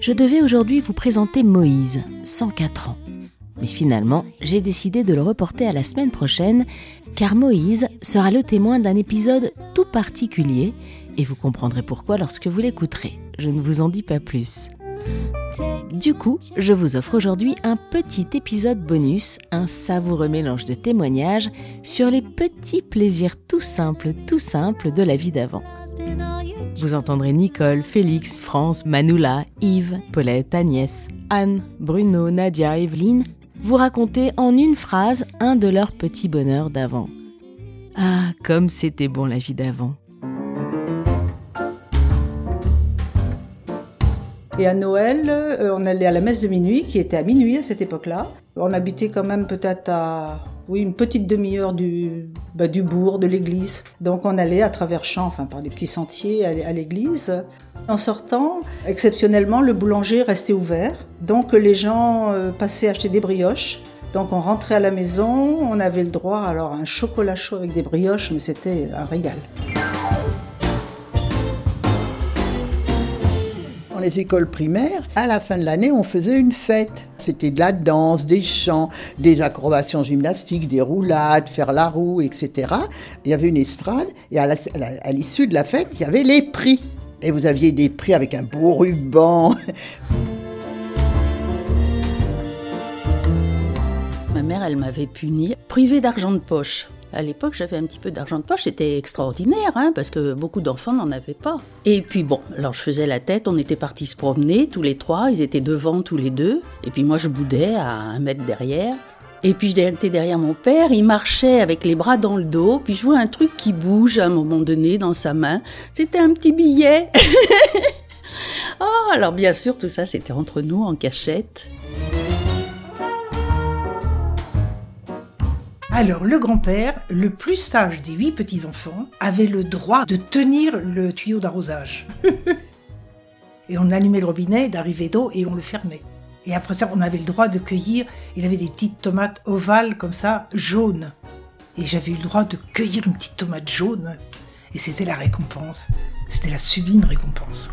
Je devais aujourd'hui vous présenter Moïse, 104 ans. Mais finalement, j'ai décidé de le reporter à la semaine prochaine, car Moïse sera le témoin d'un épisode tout particulier, et vous comprendrez pourquoi lorsque vous l'écouterez. Je ne vous en dis pas plus. Du coup, je vous offre aujourd'hui un petit épisode bonus, un savoureux mélange de témoignages sur les petits plaisirs tout simples, tout simples de la vie d'avant. Vous entendrez Nicole, Félix, France, Manoula, Yves, Paulette, Agnès, Anne, Bruno, Nadia, Evelyne vous raconter en une phrase un de leurs petits bonheurs d'avant. Ah, comme c'était bon la vie d'avant. Et à Noël, euh, on allait à la messe de minuit, qui était à minuit à cette époque-là. On habitait quand même peut-être à oui, une petite demi-heure du, bah, du bourg, de l'église. Donc on allait à travers champs, enfin par des petits sentiers à l'église. En sortant, exceptionnellement, le boulanger restait ouvert. Donc les gens euh, passaient acheter des brioches. Donc on rentrait à la maison, on avait le droit alors à un chocolat chaud avec des brioches, mais c'était un régal. les écoles primaires, à la fin de l'année, on faisait une fête. C'était de la danse, des chants, des acrobations gymnastiques, des roulades, faire la roue, etc. Il y avait une estrade et à l'issue de la fête, il y avait les prix. Et vous aviez des prix avec un beau ruban. Ma mère, elle m'avait puni, privée d'argent de poche. À l'époque, j'avais un petit peu d'argent de poche, c'était extraordinaire, hein, parce que beaucoup d'enfants n'en avaient pas. Et puis bon, alors je faisais la tête, on était partis se promener, tous les trois, ils étaient devant tous les deux, et puis moi je boudais à un mètre derrière. Et puis j'étais derrière mon père, il marchait avec les bras dans le dos, puis je vois un truc qui bouge à un moment donné dans sa main. C'était un petit billet. oh, alors bien sûr, tout ça c'était entre nous en cachette. Alors, le grand-père, le plus sage des huit petits-enfants, avait le droit de tenir le tuyau d'arrosage. et on allumait le robinet d'arrivée d'eau et on le fermait. Et après ça, on avait le droit de cueillir, il avait des petites tomates ovales comme ça, jaunes. Et j'avais eu le droit de cueillir une petite tomate jaune. Et c'était la récompense. C'était la sublime récompense.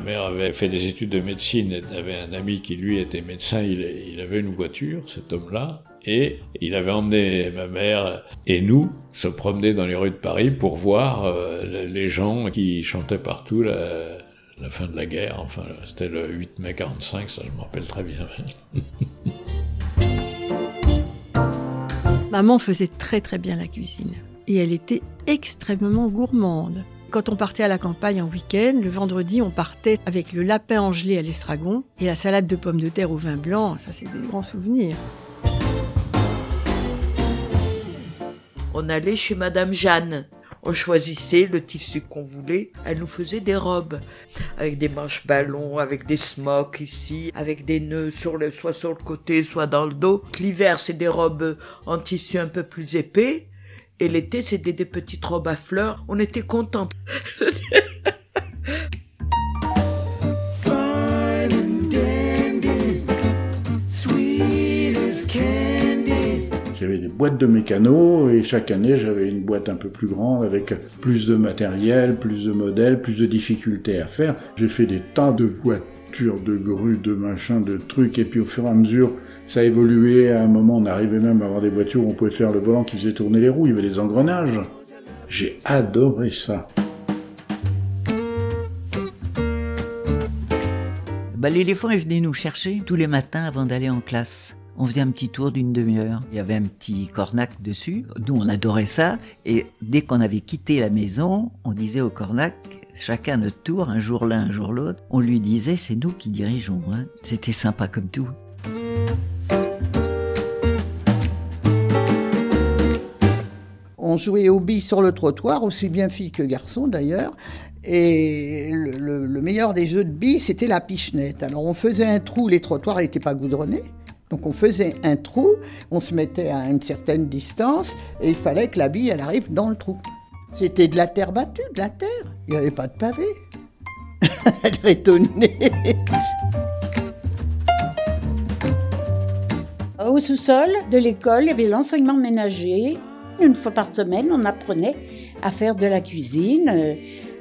Mère avait fait des études de médecine, elle avait un ami qui lui était médecin, il, avait une voiture, cet homme-là, et il avait emmené ma mère et nous se promener dans les rues de Paris pour voir euh, les gens qui chantaient partout la, la fin de la guerre, enfin c'était le 8 mai 45, ça je me rappelle très bien. Maman faisait très très bien la cuisine et elle était extrêmement gourmande. Quand on partait à la campagne en week-end, le vendredi, on partait avec le lapin engelé à l'estragon et la salade de pommes de terre au vin blanc. Ça, c'est des grands souvenirs. On allait chez Madame Jeanne. On choisissait le tissu qu'on voulait. Elle nous faisait des robes avec des manches ballons, avec des smocks ici, avec des nœuds sur le, soit sur le côté, soit dans le dos. L'hiver, c'est des robes en tissu un peu plus épais. Et l'été, c'était des petites robes à fleurs. On était contents. J'avais des boîtes de mécano et chaque année j'avais une boîte un peu plus grande avec plus de matériel, plus de modèles, plus de difficultés à faire. J'ai fait des tas de voitures, de grues, de machins, de trucs et puis au fur et à mesure ça a évolué. À un moment, on arrivait même à avoir des voitures où on pouvait faire le volant qui faisait tourner les roues. Il y avait des engrenages. J'ai adoré ça. Bah, l'éléphant est venu nous chercher tous les matins avant d'aller en classe. On faisait un petit tour d'une demi-heure. Il y avait un petit cornac dessus. Nous, on adorait ça. Et dès qu'on avait quitté la maison, on disait au cornac, chacun notre tour, un jour l'un, un jour l'autre. On lui disait, c'est nous qui dirigeons. Hein. C'était sympa comme tout. On jouait aux billes sur le trottoir, aussi bien filles que garçons d'ailleurs. Et le, le, le meilleur des jeux de billes, c'était la pichenette. Alors on faisait un trou, les trottoirs n'étaient pas goudronnés. Donc on faisait un trou, on se mettait à une certaine distance et il fallait que la bille elle arrive dans le trou. C'était de la terre battue, de la terre. Il n'y avait pas de pavé. elle est étonnée. Au sous-sol de l'école, il y avait l'enseignement ménager. Une fois par semaine, on apprenait à faire de la cuisine euh,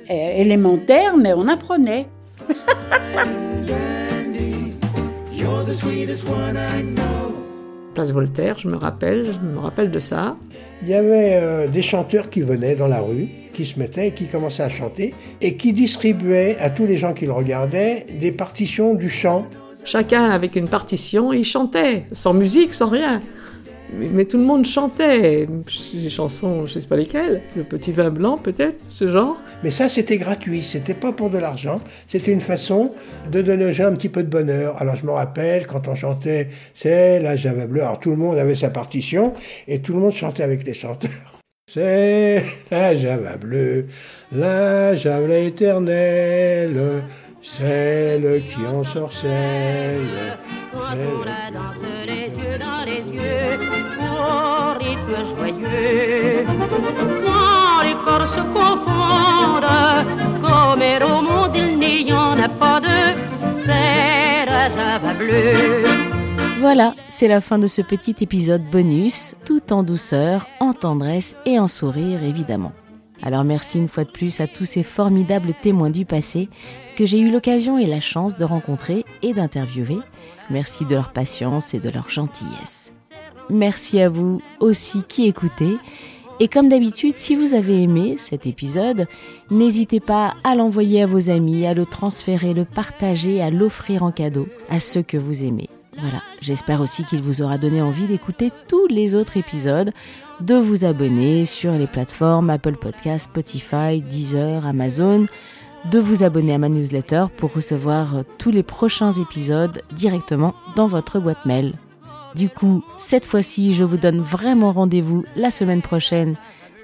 élémentaire, mais on apprenait. Place Voltaire, je me rappelle, je me rappelle de ça. Il y avait euh, des chanteurs qui venaient dans la rue, qui se mettaient et qui commençaient à chanter, et qui distribuaient à tous les gens qui le regardaient des partitions du chant. Chacun avec une partition, il chantait, sans musique, sans rien. Mais, tout le monde chantait, des chansons, je ne sais pas lesquelles, le petit vin blanc peut-être, ce genre. Mais ça c'était gratuit, c'était pas pour de l'argent, c'était une façon de donner aux gens un petit peu de bonheur. Alors je me rappelle quand on chantait C'est la Java bleue, alors tout le monde avait sa partition et tout le monde chantait avec les chanteurs. C'est la Java bleue, la Java éternelle, celle qui Voilà, c'est la fin de ce petit épisode bonus, tout en douceur, en tendresse et en sourire évidemment. Alors merci une fois de plus à tous ces formidables témoins du passé que j'ai eu l'occasion et la chance de rencontrer et d'interviewer. Merci de leur patience et de leur gentillesse. Merci à vous aussi qui écoutez. Et comme d'habitude, si vous avez aimé cet épisode, n'hésitez pas à l'envoyer à vos amis, à le transférer, le partager, à l'offrir en cadeau à ceux que vous aimez. Voilà, j'espère aussi qu'il vous aura donné envie d'écouter tous les autres épisodes, de vous abonner sur les plateformes Apple Podcasts, Spotify, Deezer, Amazon, de vous abonner à ma newsletter pour recevoir tous les prochains épisodes directement dans votre boîte mail. Du coup, cette fois-ci, je vous donne vraiment rendez-vous la semaine prochaine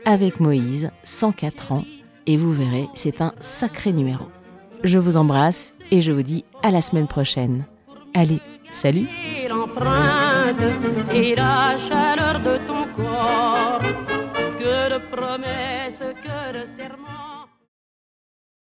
avec Moïse, 104 ans, et vous verrez, c'est un sacré numéro. Je vous embrasse et je vous dis à la semaine prochaine. Allez, salut